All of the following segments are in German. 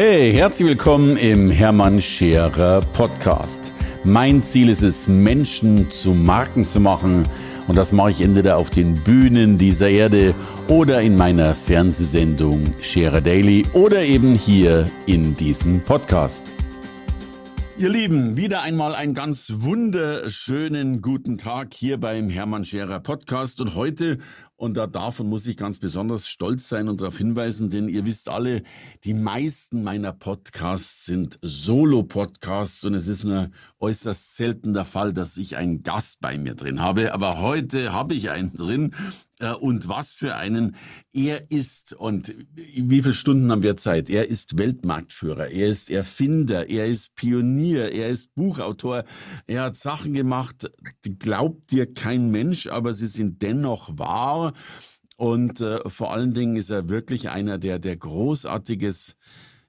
Hey, herzlich willkommen im Hermann Scherer Podcast. Mein Ziel ist es, Menschen zu Marken zu machen. Und das mache ich entweder auf den Bühnen dieser Erde oder in meiner Fernsehsendung Scherer Daily oder eben hier in diesem Podcast. Ihr Lieben, wieder einmal einen ganz wunderschönen guten Tag hier beim Hermann Scherer Podcast. Und heute und da davon muss ich ganz besonders stolz sein und darauf hinweisen, denn ihr wisst alle, die meisten meiner Podcasts sind Solo-Podcasts und es ist nur äußerst selten der Fall, dass ich einen Gast bei mir drin habe. Aber heute habe ich einen drin äh, und was für einen. Er ist, und wie viele Stunden haben wir Zeit? Er ist Weltmarktführer, er ist Erfinder, er ist Pionier, er ist Buchautor, er hat Sachen gemacht, die glaubt dir kein Mensch, aber sie sind dennoch wahr und äh, vor allen Dingen ist er wirklich einer, der, der Großartiges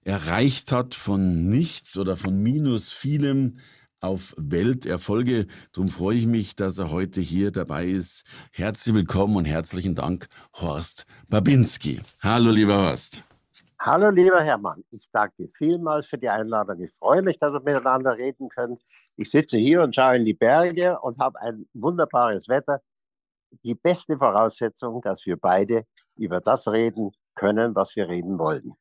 erreicht hat von nichts oder von minus vielem auf Welterfolge. Darum freue ich mich, dass er heute hier dabei ist. Herzlich willkommen und herzlichen Dank, Horst Babinski. Hallo, lieber Horst. Hallo, lieber Hermann. Ich danke vielmals für die Einladung. Ich freue mich, dass wir miteinander reden können. Ich sitze hier und schaue in die Berge und habe ein wunderbares Wetter die beste Voraussetzung, dass wir beide über das reden können, was wir reden wollen.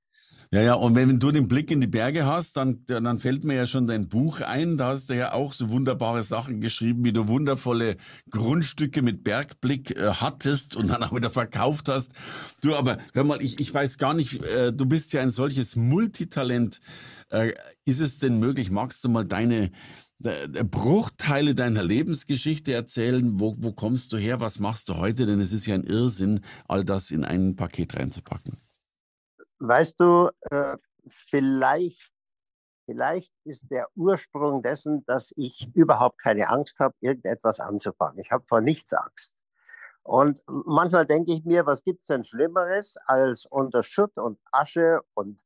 Ja, ja, und wenn du den Blick in die Berge hast, dann, dann fällt mir ja schon dein Buch ein. Da hast du ja auch so wunderbare Sachen geschrieben, wie du wundervolle Grundstücke mit Bergblick äh, hattest und dann auch wieder verkauft hast. Du, aber hör mal, ich, ich weiß gar nicht, äh, du bist ja ein solches Multitalent. Äh, ist es denn möglich, magst du mal deine, Bruchteile deiner Lebensgeschichte erzählen. Wo, wo kommst du her? Was machst du heute? Denn es ist ja ein Irrsinn, all das in ein Paket reinzupacken. Weißt du, äh, vielleicht, vielleicht ist der Ursprung dessen, dass ich überhaupt keine Angst habe, irgendetwas anzufangen. Ich habe vor nichts Angst. Und manchmal denke ich mir, was gibt es denn Schlimmeres, als unter Schutt und Asche und,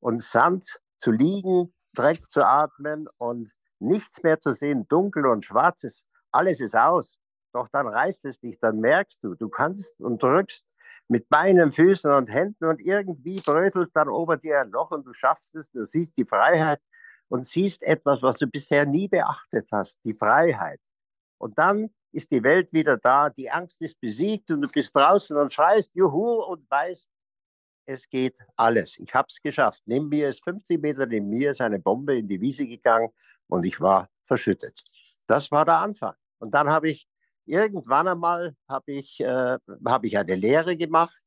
und Sand zu liegen, Dreck zu atmen und nichts mehr zu sehen, dunkel und schwarz ist, alles ist aus. Doch dann reißt es dich, dann merkst du, du kannst und drückst mit Beinen, Füßen und Händen und irgendwie brötelt dann ober dir ein Loch und du schaffst es, du siehst die Freiheit und siehst etwas, was du bisher nie beachtet hast, die Freiheit. Und dann ist die Welt wieder da, die Angst ist besiegt und du bist draußen und schreist Juhu und weißt, es geht alles. Ich habe es geschafft. Neben mir ist 50 Meter neben mir ist eine Bombe in die Wiese gegangen und ich war verschüttet. Das war der Anfang. Und dann habe ich irgendwann einmal habe ich, äh, hab ich eine Lehre gemacht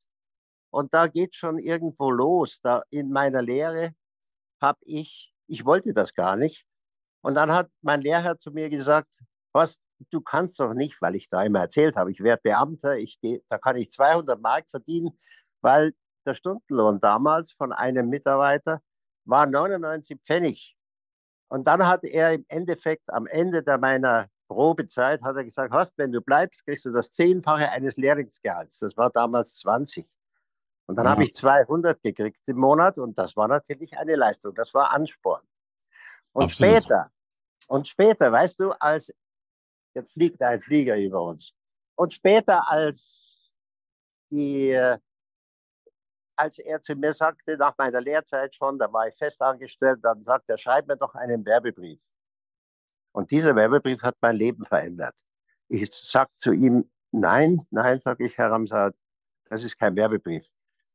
und da geht schon irgendwo los. Da in meiner Lehre habe ich, ich wollte das gar nicht. Und dann hat mein Lehrherr zu mir gesagt, was, du kannst doch nicht, weil ich da immer erzählt habe, ich werde Beamter, ich, da kann ich 200 Mark verdienen, weil der Stundenlohn damals von einem Mitarbeiter war 99 Pfennig. Und dann hat er im Endeffekt am Ende der meiner Probezeit hat er gesagt, Horst, wenn du bleibst, kriegst du das Zehnfache eines Lehrlingsgehalts. Das war damals 20. Und dann ja. habe ich 200 gekriegt im Monat und das war natürlich eine Leistung. Das war Ansporn. Und Absolut. später, und später, weißt du, als jetzt fliegt ein Flieger über uns. Und später, als die äh, als er zu mir sagte, nach meiner Lehrzeit schon, da war ich fest angestellt, dann sagt er, schreib mir doch einen Werbebrief. Und dieser Werbebrief hat mein Leben verändert. Ich sage zu ihm, nein, nein, sage ich, Herr Ramsat, das ist kein Werbebrief.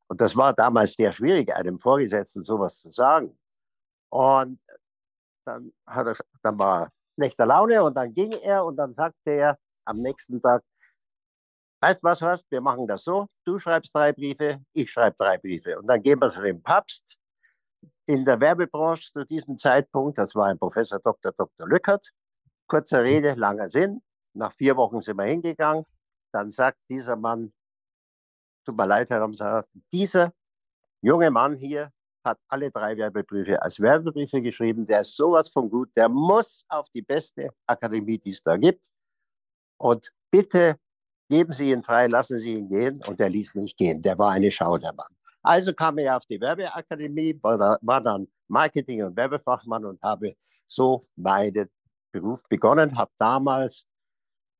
Und das war damals sehr schwierig, einem Vorgesetzten sowas zu sagen. Und dann, hat er, dann war er schlechter Laune und dann ging er und dann sagte er am nächsten Tag, Weißt was, Horst, wir machen das so, du schreibst drei Briefe, ich schreibe drei Briefe. Und dann gehen wir zu dem Papst in der Werbebranche zu diesem Zeitpunkt, das war ein Professor Dr. Dr. Lückert, kurzer Rede, langer Sinn, nach vier Wochen sind wir hingegangen, dann sagt dieser Mann, tut mir leid, Herr Ramsar, dieser junge Mann hier hat alle drei Werbebriefe als Werbebriefe geschrieben, der ist sowas von gut, der muss auf die beste Akademie, die es da gibt. Und bitte Geben Sie ihn frei, lassen Sie ihn gehen. Und er ließ mich gehen. Der war eine Schau, der Mann. Also kam er auf die Werbeakademie, war, dann Marketing- und Werbefachmann und habe so meinen Beruf begonnen. Habe damals,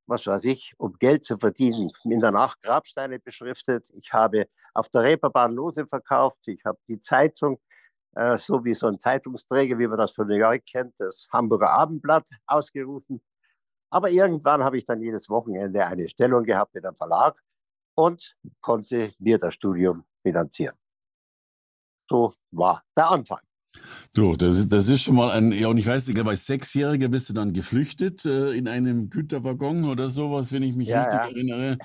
was weiß ich, um Geld zu verdienen, in der Nacht Grabsteine beschriftet. Ich habe auf der Reeperbahn Lose verkauft. Ich habe die Zeitung äh, so wie so ein Zeitungsträger, wie man das von New York kennt, das Hamburger Abendblatt ausgerufen. Aber irgendwann habe ich dann jedes Wochenende eine Stellung gehabt in einem Verlag und konnte mir das Studium finanzieren. So war der Anfang. Du, das ist, das ist schon mal ein, ja, und ich weiß, ich glaube, als Sechsjähriger bist du dann geflüchtet äh, in einem Güterwaggon oder sowas, wenn ich mich Ja, richtig ja. erinnere.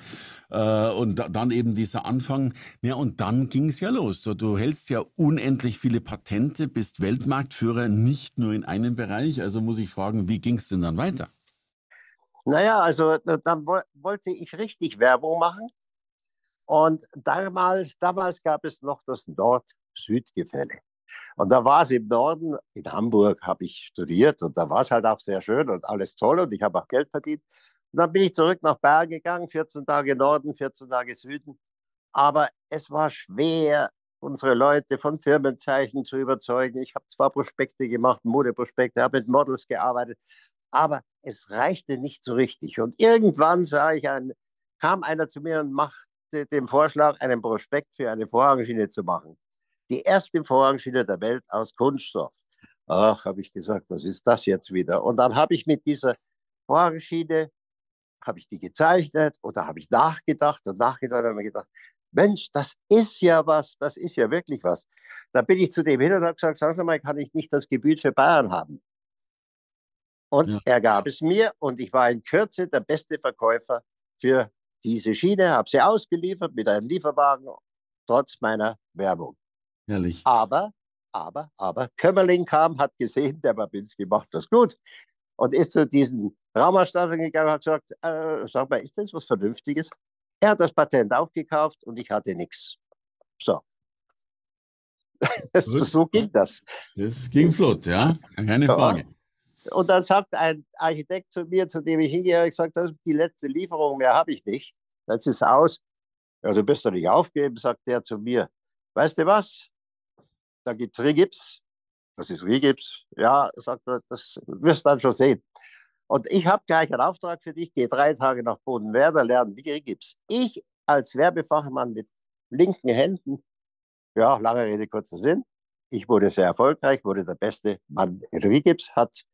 Äh, und da, dann eben dieser Anfang. Ja, und dann ging es ja los. Du, du hältst ja unendlich viele Patente, bist Weltmarktführer, nicht nur in einem Bereich. Also muss ich fragen, wie ging es denn dann weiter? Naja, also dann wo wollte ich richtig Werbung machen. Und damals, damals gab es noch das Nord-Süd-Gefälle. Und da war es im Norden, in Hamburg habe ich studiert und da war es halt auch sehr schön und alles toll und ich habe auch Geld verdient. Und dann bin ich zurück nach Bayern gegangen, 14 Tage Norden, 14 Tage Süden. Aber es war schwer, unsere Leute von Firmenzeichen zu überzeugen. Ich habe zwar Prospekte gemacht, Modeprospekte, habe mit Models gearbeitet, aber es reichte nicht so richtig. Und irgendwann sah ich ein, kam einer zu mir und machte den Vorschlag, einen Prospekt für eine Vorhangschiene zu machen. Die erste Vorhangschiene der Welt aus Kunststoff. Ach, habe ich gesagt, was ist das jetzt wieder? Und dann habe ich mit dieser Vorhangschiene, habe ich die gezeichnet oder habe ich nachgedacht und nachgedacht und gedacht, Mensch, das ist ja was, das ist ja wirklich was. Da bin ich zu dem hin und habe gesagt, sagen Sie mal, kann ich nicht das Gebiet für Bayern haben? Und Ja. er gab es mir und ich war in Kürze der beste Verkäufer für diese Schiene, habe sie ausgeliefert mit einem Lieferwagen, trotz meiner Werbung. Herrlich. Aber, aber, aber, Kömmerling kam, hat gesehen, der Babinski macht das gut und ist zu diesen Raumausstattern gegangen und hat gesagt, äh, sag mal, ist das was Vernünftiges? Er hat das Patent aufgekauft und ich hatte nichts. So. So ging das. Das ging flott, ja, keine. Frage. Und dann sagt ein Architekt zu mir, zu dem ich hingehe, habe ich das ist die letzte Lieferung, mehr habe ich nicht. Jetzt ist aus. Ja, du bist doch nicht aufgeben, sagt der zu mir. Weißt du was? Da gibt es Rigips. Was ist Rigips? Ja, sagt er, das wirst du dann schon sehen. Und ich habe gleich einen Auftrag für dich, geh drei Tage nach Bodenwerder, lernen wie Rigips. Ich als Werbefachmann mit linken Händen, ja, lange Rede, kurzer Sinn. Ich wurde sehr erfolgreich, wurde der beste Mann in Rigips, hat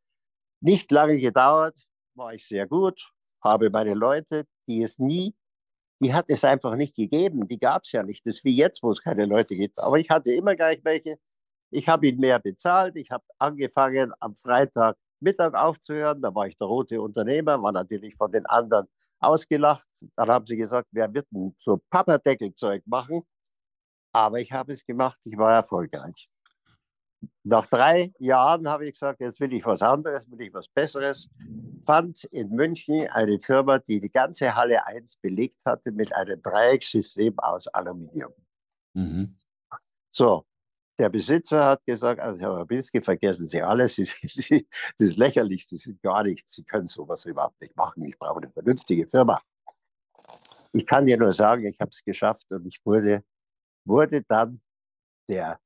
nicht lange gedauert, war ich sehr gut, habe meine Leute, die es nie, die hat es einfach nicht gegeben, die gab es ja nicht. Das ist wie jetzt, wo es keine Leute gibt. Aber ich hatte immer gleich welche. Ich habe ihn mehr bezahlt. Ich habe angefangen, am Freitag Mittag aufzuhören. Da war ich der rote Unternehmer, war natürlich von den anderen ausgelacht. Dann haben sie gesagt, wer wird denn so Papperdeckelzeug machen? Aber ich habe es gemacht, ich war erfolgreich. Nach drei Jahren habe ich gesagt, jetzt will ich was anderes, will ich was Besseres. Fand in München eine Firma, die die ganze Halle 1 belegt hatte mit einem Dreieckssystem aus Aluminium. Mhm. So, der Besitzer hat gesagt, also Herr Babinski, vergessen Sie alles, Sie, Sie, das ist lächerlich, Sie sind gar nichts, Sie können sowas überhaupt nicht machen, ich brauche eine vernünftige Firma. Ich kann dir nur sagen, ich habe es geschafft und ich wurde, wurde dann der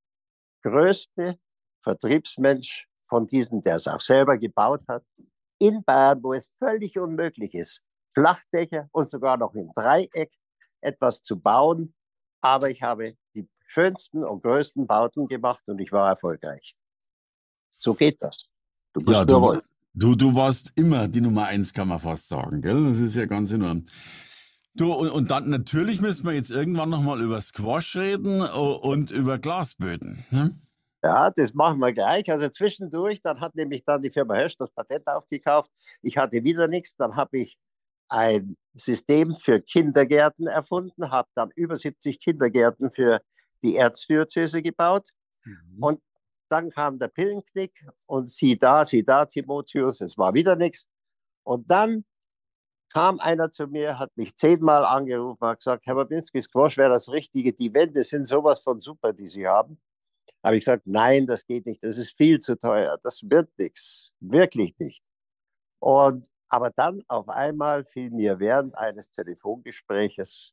größte Vertriebsmensch von diesen, der es auch selber gebaut hat, in Bayern, wo es völlig unmöglich ist, Flachdächer und sogar noch im Dreieck etwas zu bauen. Aber ich habe die schönsten und größten Bauten gemacht und ich war erfolgreich. So geht das. Du musst Ja, du, du, du warst immer die Nummer eins, kann man fast sagen, gell? Das ist ja ganz enorm. Du, und, und dann natürlich müssen wir jetzt irgendwann nochmal über Squash reden o- und über Glasböden. Ne? Ja, das machen wir gleich. Also zwischendurch, dann hat nämlich dann die Firma Hösch das Patent aufgekauft. Ich hatte wieder nichts. Dann habe ich ein System für Kindergärten erfunden, habe dann über 70 Kindergärten für die Erzdiözese gebaut. Und dann kam der Pillenknick und sieh da, sieh da, Timotheus, es war wieder nichts. Und dann kam einer zu mir, hat mich zehnmal angerufen, hat gesagt, Herr Babinski, Squash wäre das Richtige. Die Wände sind sowas von super, die Sie haben. Habe ich gesagt, nein, das geht nicht, das ist viel zu teuer, das wird nichts, wirklich nicht. Und, aber dann auf einmal fiel mir während eines Telefongespräches,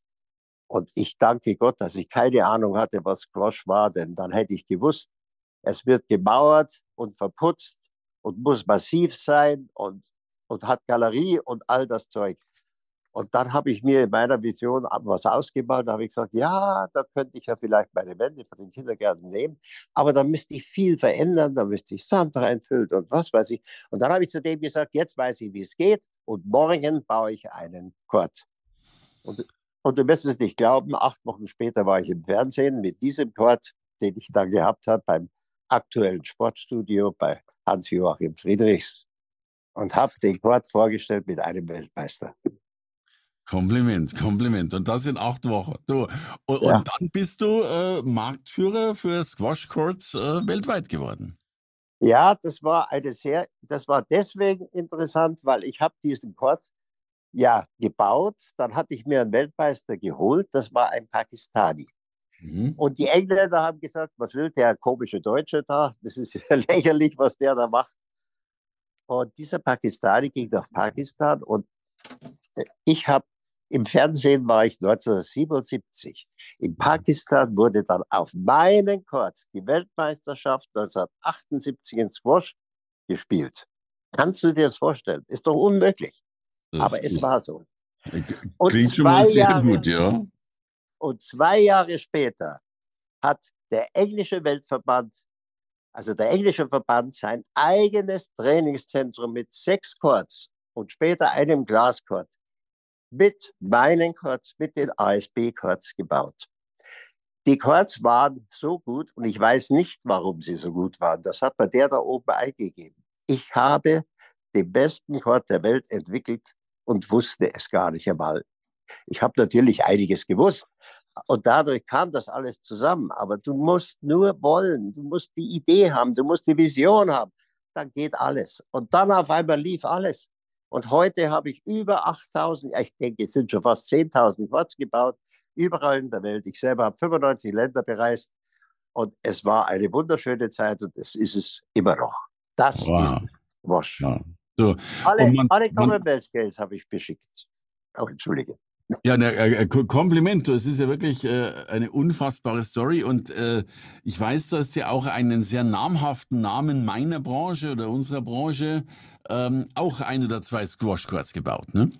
und ich danke Gott, dass ich keine Ahnung hatte, was Squash war, denn dann hätte ich gewusst, es wird gemauert und verputzt und muss massiv sein und, und hat Galerie und all das Zeug. Und dann habe ich mir in meiner Vision was ausgemalt. Da habe ich gesagt, ja, da könnte ich ja vielleicht meine Wände von den Kindergärten nehmen. Aber da müsste ich viel verändern. Da müsste ich Sand reinfüllen und was weiß ich. Und dann habe ich zu dem gesagt, jetzt weiß ich, wie es geht. Und morgen baue ich einen Kord. Und, und du wirst es nicht glauben, acht Wochen später war ich im Fernsehen mit diesem Kord, den ich da gehabt habe beim aktuellen Sportstudio bei Hans-Joachim Friedrichs und habe den Kord vorgestellt mit einem Weltmeister. Kompliment, Kompliment. Und das in acht Wochen. Du, und, ja. und dann bist du äh, Marktführer für Squash Courts äh, weltweit geworden. Ja, das war eine sehr, das war deswegen interessant, weil ich habe diesen Court ja gebaut. Dann hatte ich mir einen Weltmeister geholt. Das war ein Pakistani. Mhm. Und die Engländer haben gesagt, was will der komische Deutsche da? Das ist ja lächerlich, was der da macht. Und dieser Pakistani ging nach Pakistan und ich habe im Fernsehen war ich 1977. In Pakistan wurde dann auf meinen Court die Weltmeisterschaft 1978 in Squash gespielt. Kannst du dir das vorstellen? Ist doch unmöglich. Das Aber es war so. Und klingt schon mal sehr Jahre, gut, ja. Und zwei Jahre später hat der englische Weltverband, also der englische Verband, sein eigenes Trainingszentrum mit sechs Courts und später einem Glascourt mit meinen Chords, mit den ASB-Chords gebaut. Die Chords waren so gut und ich weiß nicht, warum sie so gut waren. Das hat mir der da oben eingegeben. Ich habe den besten Chord der Welt entwickelt und wusste es gar nicht einmal. Ich habe natürlich einiges gewusst und dadurch kam das alles zusammen. Aber du musst nur wollen, du musst die Idee haben, du musst die Vision haben. Dann geht alles. Und dann auf einmal lief alles. Und heute habe ich über 8000, ich denke, es sind schon fast 10.000 Quads gebaut, überall in der Welt. Ich selber habe 95 Länder bereist und es war eine wunderschöne Zeit und es ist es immer noch. Das wow. ist Wasch. Ja. So. Alle, man, alle Commonwealth Games habe ich beschickt. Auch oh, entschuldige. Ja, ne, äh, Kompliment. Es ist ja wirklich äh, eine unfassbare Story und äh, ich weiß, du hast ja auch einen sehr namhaften Namen meiner Branche oder unserer Branche, ähm, auch ein oder zwei Squash Courts gebaut, ne?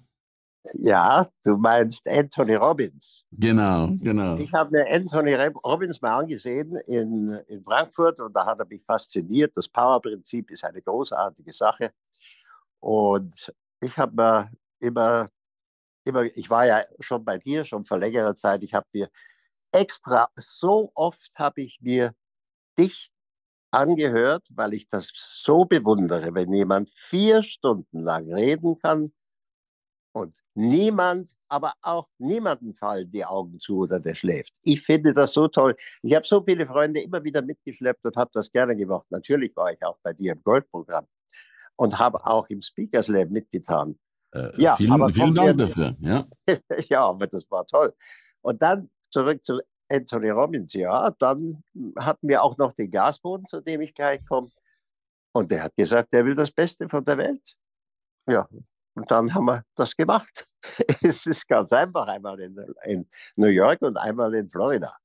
Ja, du meinst Anthony Robbins. Genau, genau. Ich habe mir Anthony Robbins mal angesehen in, in Frankfurt und da hat er mich fasziniert. Das Power-Prinzip ist eine großartige Sache. Und ich habe mir immer immer, ich war ja schon bei dir, schon vor längerer Zeit, ich habe mir extra, so oft habe ich mir dich angehört, weil ich das so bewundere, wenn jemand vier Stunden lang reden kann und niemand, aber auch niemanden fallen die Augen zu oder der schläft. Ich finde das so toll. Ich habe so viele Freunde immer wieder mitgeschleppt und habe das gerne gemacht. Natürlich war ich auch bei dir im Goldprogramm und habe auch im Speakers Lab mitgetan. Äh, ja, vielen, aber vielen Dank dafür. Ja. ja, aber das war toll. Und dann zurück zu Anthony Robbins. Ja, dann hatten wir auch noch den Gasboden, zu dem ich gleich komme. Und der hat gesagt, er will das Beste von der Welt. Ja, und dann haben wir das gemacht. Es ist ganz einfach, einmal in, in New York und einmal in Florida.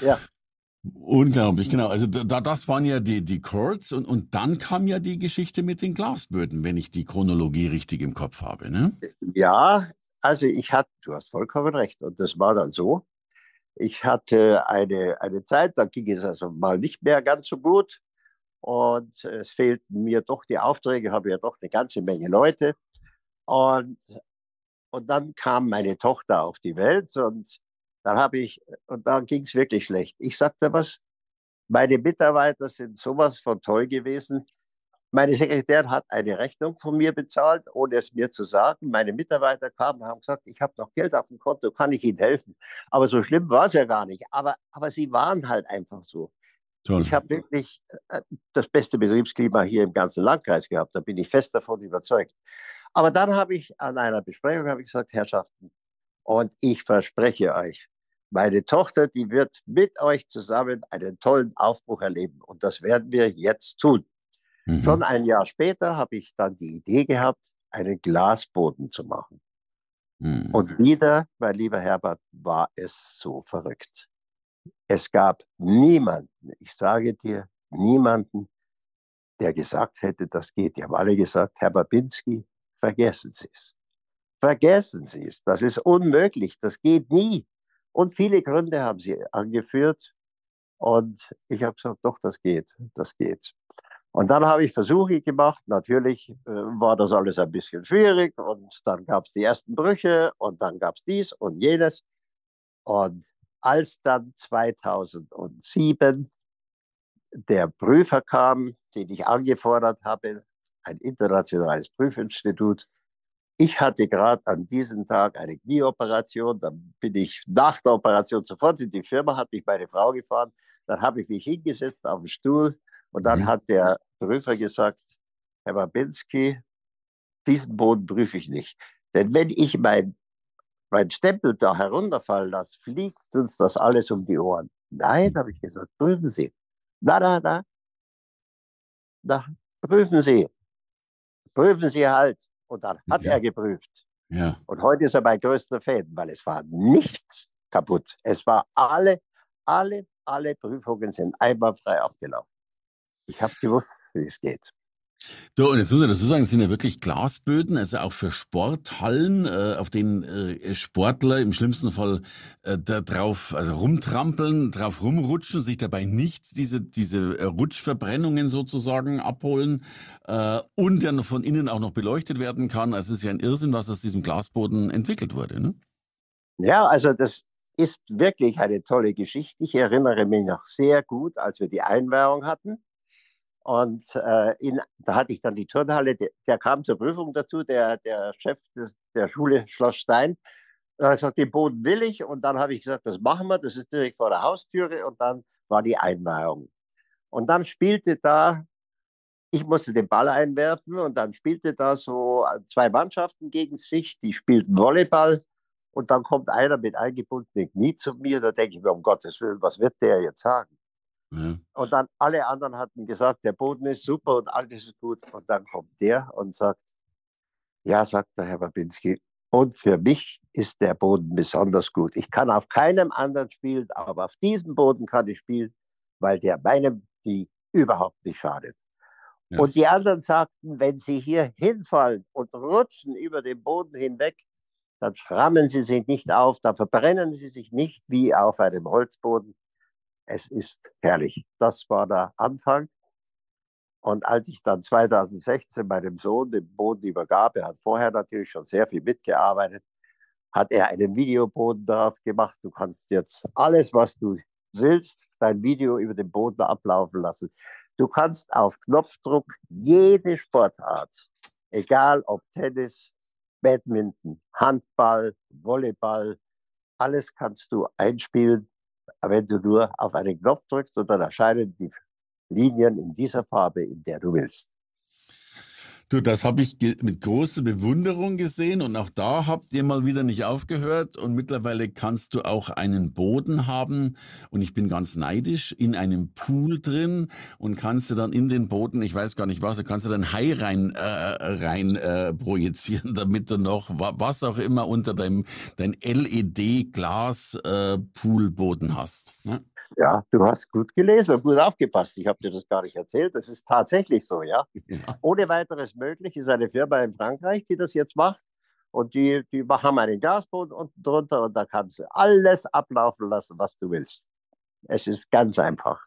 Ja. Unglaublich, genau. Also da, das waren ja die, die Chords und, und dann kam ja die Geschichte mit den Glasböden, wenn ich die Chronologie richtig im Kopf habe. Ne? Ja, also ich hatte, du hast vollkommen recht. Und das war dann so. Ich hatte eine, eine Zeit, da ging es also mal nicht mehr ganz so gut. Und es fehlten mir doch die Aufträge, habe ja doch eine ganze Menge Leute. Und, und dann kam meine Tochter auf die Welt und dann habe ich, und dann ging es wirklich schlecht. Ich sagte was, meine Mitarbeiter sind sowas von toll gewesen. Meine Sekretärin hat eine Rechnung von mir bezahlt, ohne es mir zu sagen. Meine Mitarbeiter kamen und haben gesagt, ich habe noch Geld auf dem Konto, kann ich Ihnen helfen? Aber so schlimm war es ja gar nicht. Aber, aber sie waren halt einfach so. Toll. Ich habe wirklich äh, das beste Betriebsklima hier im ganzen Landkreis gehabt. Da bin ich fest davon überzeugt. Aber dann habe ich an einer Besprechung ich gesagt, Herrschaften, und ich verspreche euch, meine Tochter, die wird mit euch zusammen einen tollen Aufbruch erleben. Und das werden wir jetzt tun. Mhm. Schon ein Jahr später habe ich dann die Idee gehabt, einen Glasboden zu machen. Mhm. Und wieder, mein lieber Herbert, war es so verrückt. Es gab niemanden, ich sage dir, niemanden, der gesagt hätte, das geht. Die haben alle gesagt, Herr Babinski, vergessen Sie es. Vergessen Sie es. Das ist unmöglich. Das geht nie. Und viele Gründe haben sie angeführt. Und ich habe gesagt, doch, das geht, das geht. Und dann habe ich Versuche gemacht. Natürlich äh, war das alles ein bisschen schwierig. Und dann gab es die ersten Brüche und dann gab es dies und jenes. Und als dann 2007 der Prüfer kam, den ich angefordert habe, ein internationales Prüfinstitut, ich hatte gerade an diesem Tag eine Knieoperation, dann bin ich nach der Operation sofort in die Firma, hat mich meine Frau gefahren, dann habe ich mich hingesetzt auf den Stuhl und dann mhm. hat der Prüfer gesagt, Herr Babinski, diesen Boden prüfe ich nicht. Denn wenn ich mein, mein Stempel da herunterfallen lasse, fliegt uns das alles um die Ohren. Nein, habe ich gesagt, prüfen Sie. Na, na, na. Na, prüfen Sie. Prüfen Sie halt. Und dann hat ja. er geprüft. Ja. Und heute ist er mein größter Fan, weil es war nichts kaputt. Es war alle, alle, alle Prüfungen sind einwandfrei abgelaufen. Ich habe gewusst, wie es geht. Du, und jetzt muss ich dazu sagen, es sind ja wirklich Glasböden, also auch für Sporthallen, äh, auf denen äh, Sportler im schlimmsten Fall äh, da drauf also rumtrampeln, drauf rumrutschen, sich dabei nicht diese, diese äh, Rutschverbrennungen sozusagen abholen äh, und dann von innen auch noch beleuchtet werden kann. Also es ist ja ein Irrsinn, was aus diesem Glasboden entwickelt wurde. Ne? Ja, also das ist wirklich eine tolle Geschichte. Ich erinnere mich noch sehr gut, als wir die Einweihung hatten und äh, in, da hatte ich dann die Turnhalle, der, der, kam zur Prüfung dazu, der, der Chef des, der Schule Schloss Stein. Er hat gesagt, den Boden will ich. Und dann habe ich gesagt, das machen wir, das ist direkt vor der Haustüre. Und dann war die Einweihung. Und dann spielte da, ich musste den Ball einwerfen und dann spielte da so zwei Mannschaften gegen sich, die spielten Volleyball. Und dann kommt einer mit eingebundenen Knie zu mir, da denke ich mir, um Gottes Willen, was wird der jetzt sagen? Ja. Und dann alle anderen hatten gesagt, der Boden ist super und alles ist gut. Und dann kommt der und sagt, ja, sagt der Herr Babinski, und für mich ist der Boden besonders gut. Ich kann auf keinem anderen spielen, aber auf diesem Boden kann ich spielen, weil der meinem die überhaupt nicht schadet. Ja. Und die anderen sagten, wenn sie hier hinfallen und rutschen über den Boden hinweg, dann schrammen sie sich nicht auf, dann verbrennen sie sich nicht wie auf einem Holzboden, es ist herrlich. Das war der Anfang. Und als ich dann 2016 meinem Sohn den Boden übergab, er hat vorher natürlich schon sehr viel mitgearbeitet, hat er einen Videoboden darauf gemacht. Du kannst jetzt alles, was du willst, dein Video über den Boden ablaufen lassen. Du kannst auf Knopfdruck jede Sportart, egal ob Tennis, Badminton, Handball, Volleyball, alles kannst du einspielen wenn du nur auf einen Knopf drückst und dann erscheinen die Linien in dieser Farbe, in der du willst. Du, das habe ich mit großer Bewunderung gesehen und auch da habt ihr mal wieder nicht aufgehört und mittlerweile kannst du auch einen Boden haben und ich bin ganz neidisch in einem Pool drin und kannst du dann in den Boden, ich weiß gar nicht was, kannst du dann Hai rein äh, rein äh, projizieren, damit du noch was auch immer unter deinem dein LED Glas äh, Poolboden hast. Ne? Ja, du hast gut gelesen und gut aufgepasst. Ich habe dir das gar nicht erzählt. Das ist tatsächlich so, ja? ja. Ohne weiteres möglich ist eine Firma in Frankreich, die das jetzt macht. Und die, die haben einen Gasboden unten drunter und da kannst du alles ablaufen lassen, was du willst. Es ist ganz einfach.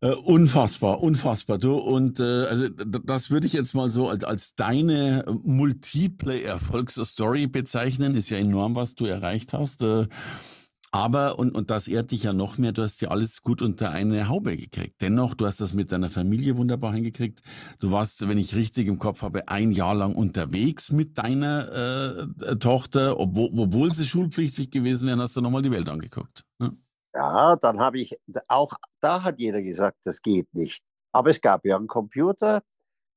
Äh, unfassbar, unfassbar. Du, und äh, also das würde ich jetzt mal so als, als deine multiple Erfolgsstory bezeichnen. Ist ja enorm, was du erreicht hast. Äh, aber, und, und das ehrt dich ja noch mehr, du hast ja alles gut unter eine Haube gekriegt. Dennoch, du hast das mit deiner Familie wunderbar hingekriegt. Du warst, wenn ich richtig im Kopf habe, ein Jahr lang unterwegs mit deiner äh, Tochter. Obwohl, obwohl sie schulpflichtig gewesen wären, hast du nochmal die Welt angeguckt. Ne? Ja, dann habe ich, auch da hat jeder gesagt, das geht nicht. Aber es gab ja einen Computer.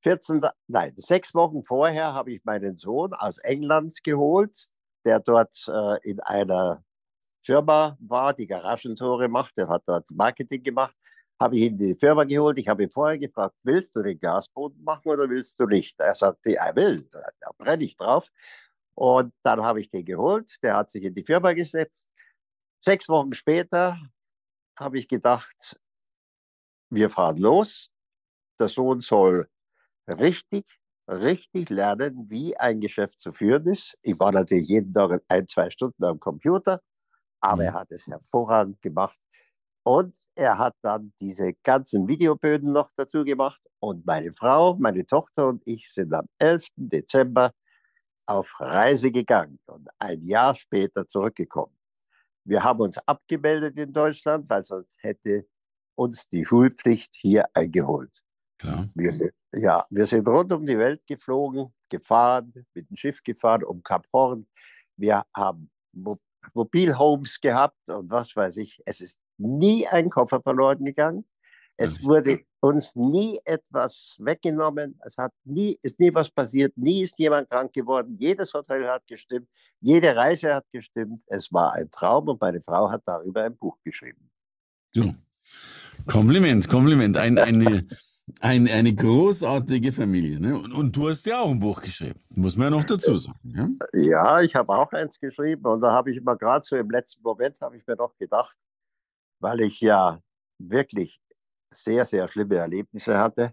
14, nein, sechs Wochen vorher habe ich meinen Sohn aus England geholt, der dort äh, in einer Firma war, die Garagentore macht, der hat dort Marketing gemacht, habe ich in die Firma geholt. Ich habe ihn vorher gefragt, willst du den Gasboden machen oder willst du nicht? Er sagte, er will, da brenne ich drauf. Und dann habe ich den geholt, der hat sich in die Firma gesetzt. Sechs Wochen später habe ich gedacht, wir fahren los. Der Sohn soll richtig richtig lernen, wie ein Geschäft zu führen ist. Ich war natürlich jeden Tag ein, zwei Stunden am Computer, aber mhm. er hat es hervorragend gemacht. Und er hat dann diese ganzen Videoböden noch dazu gemacht. Und meine Frau, meine Tochter und ich sind am 11. Dezember auf Reise gegangen und ein Jahr später zurückgekommen. Wir haben uns abgemeldet in Deutschland, weil sonst hätte uns die Schulpflicht hier eingeholt. Klar. Wir sind, ja, wir sind rund um die Welt geflogen, gefahren, mit dem Schiff gefahren, um Kap Horn. Wir haben Mobilhomes gehabt und was weiß ich. Es ist nie ein Koffer verloren gegangen. Es wurde uns nie etwas weggenommen. Es hat nie, ist nie was passiert. Nie ist jemand krank geworden. Jedes Hotel hat gestimmt. Jede Reise hat gestimmt. Es war ein Traum und meine Frau hat darüber ein Buch geschrieben. Du, Kompliment, Kompliment. Ein, eine, ein, eine großartige Familie. Ne? Und, und, du hast ja auch ein Buch geschrieben, muss man ja noch dazu sagen. Ja, ja ich habe auch eins geschrieben und da habe ich immer gerade so im letzten Moment, habe ich mir noch gedacht, weil ich ja wirklich sehr, sehr schlimme Erlebnisse hatte.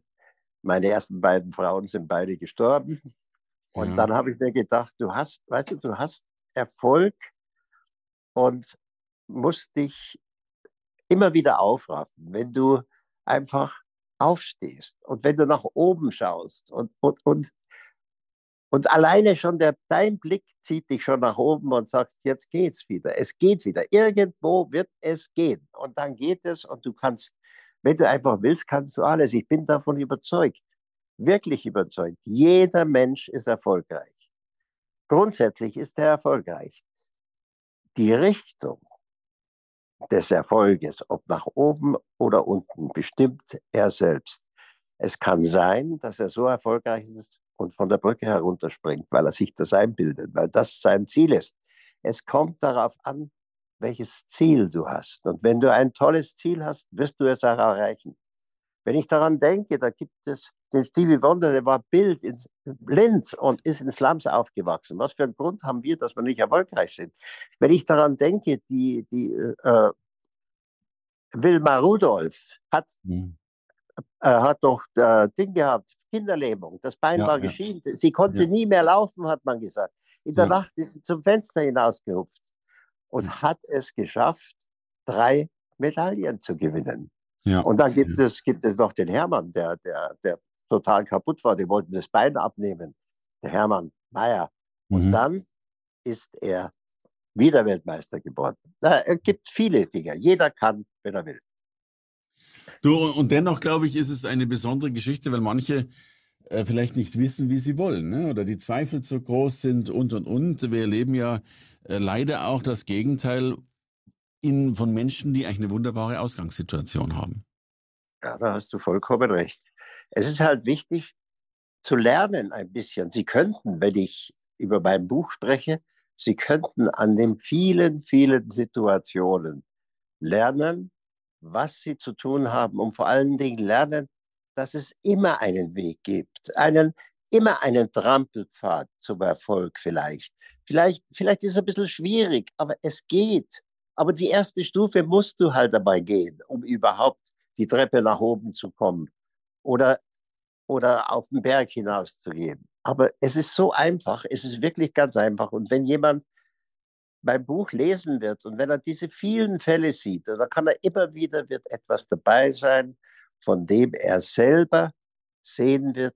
Meine ersten beiden Frauen sind beide gestorben. Und ja. dann habe ich mir gedacht, du hast, weißt du, du hast Erfolg und musst dich immer wieder aufraffen, wenn du einfach aufstehst und wenn du nach oben schaust und, und, und, und alleine schon der, dein Blick zieht dich schon nach oben und sagst, jetzt geht's wieder, es geht wieder, irgendwo wird es gehen und dann geht es und du kannst, wenn du einfach willst, kannst du alles. Ich bin davon überzeugt, wirklich überzeugt, jeder Mensch ist erfolgreich. Grundsätzlich ist er erfolgreich. Die Richtung, des Erfolges, ob nach oben oder unten, bestimmt er selbst. Es kann sein, dass er so erfolgreich ist und von der Brücke herunterspringt, weil er sich das einbildet, weil das sein Ziel ist. Es kommt darauf an, welches Ziel du hast. Und wenn du ein tolles Ziel hast, wirst du es auch erreichen. Wenn ich daran denke, da gibt es den Stevie Wonder, der war Bild ins, blind und ist in Slums aufgewachsen. Was für einen Grund haben wir, dass wir nicht erfolgreich sind? Wenn ich daran denke, die, die äh, Wilma Rudolph hat, mhm. äh, hat doch äh, Ding gehabt, Kinderlähmung. Das Bein ja, war ja. geschieden. Sie konnte ja. nie mehr laufen, hat man gesagt. In der Nacht ist sie zum Fenster hinausgehupft und mhm. hat es geschafft, drei Medaillen zu gewinnen. Ja. Und dann gibt, ja. es, gibt es noch den Hermann, der, der, der total kaputt war. Die wollten das Bein abnehmen. Der Hermann Mayer. Und mhm. dann ist er wieder Weltmeister geworden. Es gibt viele Dinge. Jeder kann, wenn er will. Du, und dennoch glaube ich, ist es eine besondere Geschichte, weil manche äh, vielleicht nicht wissen, wie sie wollen, ne? oder die Zweifel zu groß sind und und und. Wir erleben ja äh, leider auch das Gegenteil, in, von Menschen, die eigentlich eine wunderbare Ausgangssituation haben. Ja, da hast du vollkommen recht. Es ist halt wichtig zu lernen ein bisschen. Sie könnten, wenn ich über mein Buch spreche, Sie könnten an den vielen, vielen Situationen lernen, was Sie zu tun haben und vor allen Dingen lernen, dass es immer einen Weg gibt, einen, immer einen Trampelpfad zum Erfolg vielleicht. Vielleicht, vielleicht ist es ein bisschen schwierig, aber es geht. Aber die erste Stufe musst du halt dabei gehen, um überhaupt die Treppe nach oben zu kommen oder, oder auf den Berg hinaus zu gehen. Aber es ist so einfach, es ist wirklich ganz einfach. Und wenn jemand mein Buch lesen wird und wenn er diese vielen Fälle sieht, dann kann er immer wieder wird etwas dabei sein, von dem er selber sehen wird,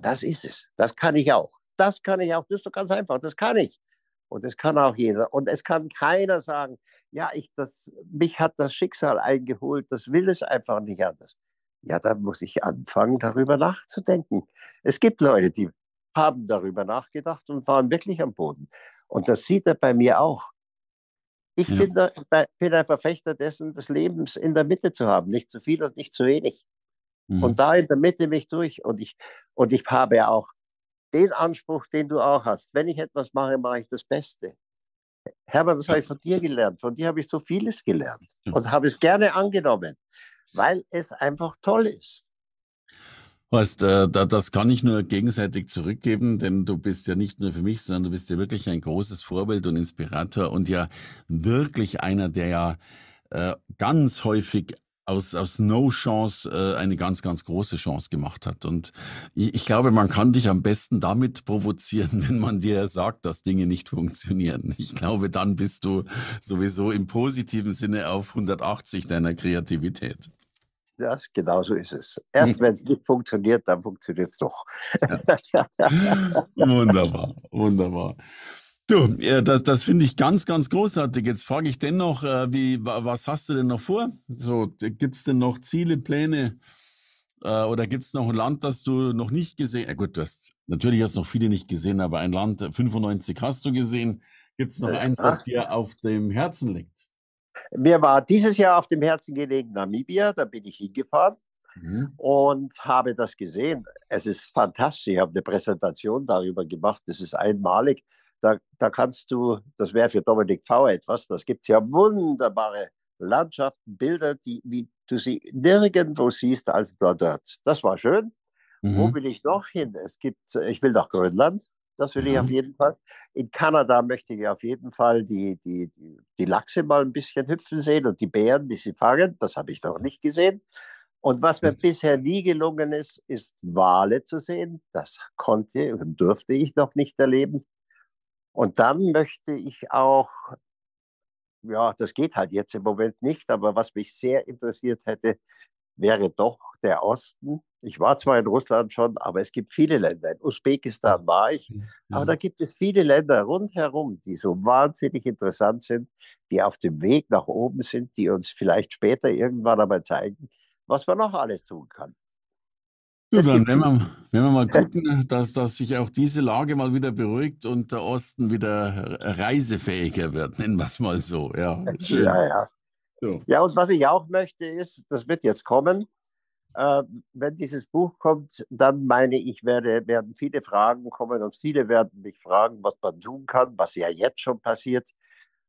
das ist es, das kann ich auch. Das kann ich auch, das ist doch ganz einfach, das kann ich. Und das kann auch jeder. Und es kann keiner sagen, ja, ich, das, mich hat das Schicksal eingeholt, das will es einfach nicht anders. Ja, dann muss ich anfangen, darüber nachzudenken. Es gibt Leute, die haben darüber nachgedacht und waren wirklich am Boden. Und das sieht er bei mir auch. Ich ja. bin, da, bin, ein Verfechter dessen, des Lebens in der Mitte zu haben, nicht zu viel und nicht zu wenig. Mhm. Und da in der Mitte mich durch. Und ich, und ich habe auch den Anspruch, den du auch hast. Wenn ich etwas mache, mache ich das Beste. Hermann, das habe ich von dir gelernt. Von dir habe ich so vieles gelernt und habe es gerne angenommen, weil es einfach toll ist. Weißt, äh, das kann ich nur gegenseitig zurückgeben, denn du bist ja nicht nur für mich, sondern du bist ja wirklich ein großes Vorbild und Inspirator und ja wirklich einer, der ja äh, ganz häufig aus, aus No-Chance äh, eine ganz, ganz große Chance gemacht hat. Und ich, ich, glaube, man kann dich am besten damit provozieren, wenn man dir sagt, dass Dinge nicht funktionieren. Ich glaube, dann bist du sowieso im positiven Sinne auf 180 deiner Kreativität. Ja, genau so ist es. Erst wenn es nicht funktioniert, dann funktioniert es doch. Ja. wunderbar, wunderbar. Du, das, das finde ich ganz, ganz großartig. Jetzt frage ich dennoch, äh, wie, was hast du denn noch vor? So, gibt es denn noch Ziele, Pläne? Äh, oder gibt es noch ein Land, das du noch nicht gesehen hast? Ja, gut, du hast natürlich hast noch viele nicht gesehen, aber ein Land, 95 hast du gesehen. Gibt es noch äh, eins, was dir auf dem Herzen liegt? Mir war dieses Jahr auf dem Herzen gelegen Namibia, da bin ich hingefahren. Mhm. und habe das gesehen. Es ist fantastisch. Ich habe eine Präsentation darüber gemacht. Es ist einmalig. Da, da kannst du, das wäre für Dominik V etwas, das gibt ja wunderbare Landschaften, Bilder, die wie du sie nirgendwo siehst als dort. Das war schön. Mhm. Wo will ich noch hin? Es gibt, ich will nach Grönland, das will ja. ich auf jeden Fall. In Kanada möchte ich auf jeden Fall die, die, die Lachse mal ein bisschen hüpfen sehen und die Bären, die sie fangen. Das habe ich noch nicht gesehen. Und was mir bisher nie gelungen ist, ist Wale zu sehen. Das konnte und durfte ich noch nicht erleben. Und dann möchte ich auch, ja, das geht halt jetzt im Moment nicht, aber was mich sehr interessiert hätte, wäre doch der Osten. Ich war zwar in Russland schon, aber es gibt viele Länder. In Usbekistan war ich, ja. aber da gibt es viele Länder rundherum, die so wahnsinnig interessant sind, die auf dem Weg nach oben sind, die uns vielleicht später irgendwann einmal zeigen, was man noch alles tun kann. Ja, dann wenn wir, wenn wir mal gucken, dass, dass sich auch diese Lage mal wieder beruhigt und der Osten wieder reisefähiger wird, nennen wir es mal so. Ja, schön. Ja, ja. So. ja, und was ich auch möchte, ist, das wird jetzt kommen, äh, wenn dieses Buch kommt, dann meine ich, werde, werden viele Fragen kommen und viele werden mich fragen, was man tun kann, was ja jetzt schon passiert.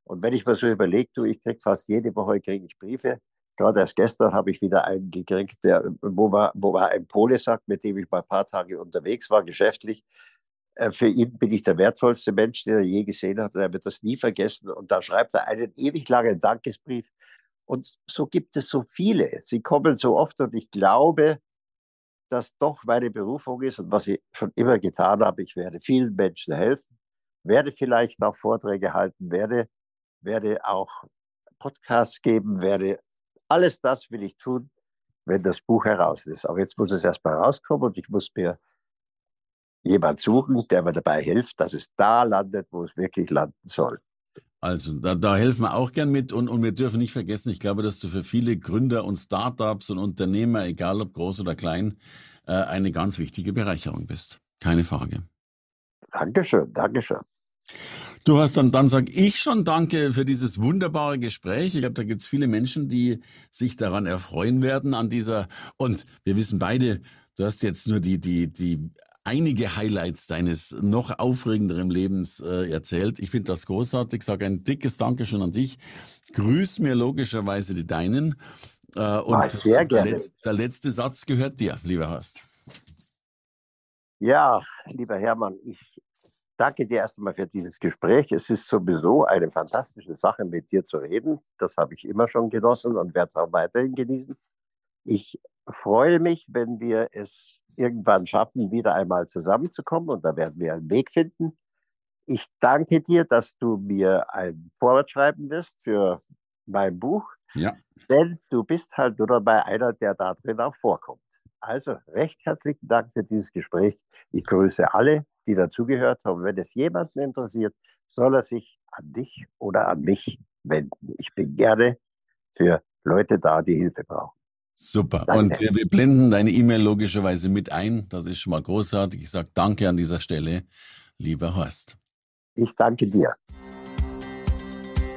Und wenn ich mir so überlege, du, ich kriege fast jede Woche kriege ich Briefe Gerade erst gestern habe ich wieder einen gekriegt, der, wo, man, wo man ein Pole sagt, mit dem ich mal ein paar Tage unterwegs war, geschäftlich. Äh, für ihn bin ich der wertvollste Mensch, den er je gesehen hat. Und er wird das nie vergessen. Und da schreibt er einen ewig langen Dankesbrief. Und so gibt es so viele. Sie kommen so oft und ich glaube, dass doch meine Berufung ist und was ich schon immer getan habe, ich werde vielen Menschen helfen, werde vielleicht auch Vorträge halten, werde, werde auch Podcasts geben, werde alles das will ich tun, wenn das Buch heraus ist. Aber jetzt muss es erstmal rauskommen und ich muss mir jemand suchen, der mir dabei hilft, dass es da landet, wo es wirklich landen soll. Also da, da, helfen wir auch gern mit und, und wir dürfen nicht vergessen, ich glaube, dass du für viele Gründer und Startups und Unternehmer, egal ob groß oder klein, äh, eine ganz wichtige Bereicherung bist. Keine Frage. Dankeschön, Dankeschön. Du hast dann, dann sag ich schon Danke für dieses wunderbare Gespräch. Ich glaube, da gibt es viele Menschen, die sich daran erfreuen werden an dieser. Und wir wissen beide, du hast jetzt nur die, die, die einige Highlights deines noch aufregenderen Lebens äh, erzählt. Ich finde das großartig. Sage ein dickes Dankeschön an dich. Grüß mir logischerweise die deinen. Äh, und sehr gerne. Der, der letzte Satz gehört dir, lieber Horst. Ja, lieber Hermann, ich danke dir erst einmal für dieses Gespräch. Es ist sowieso eine fantastische Sache, mit dir zu reden. Das habe ich immer schon genossen und werde es auch weiterhin genießen. Ich freue mich, wenn wir es irgendwann schaffen, wieder einmal zusammenzukommen und da werden wir einen Weg finden. Ich danke dir, dass du mir ein Vorwort schreiben wirst für mein Buch. Ja. Denn du bist halt nur dabei einer, der da drin auch vorkommt. Also recht herzlichen Dank für dieses Gespräch. Ich grüße alle, die dazugehört haben. Wenn es jemanden interessiert, soll er sich an dich oder an mich wenden. Ich bin gerne für Leute da, die Hilfe brauchen. Super. Danke. Und wir, wir blenden deine E-Mail logischerweise mit ein. Das ist schon mal großartig. Ich sage danke an dieser Stelle, lieber Horst. Ich danke dir.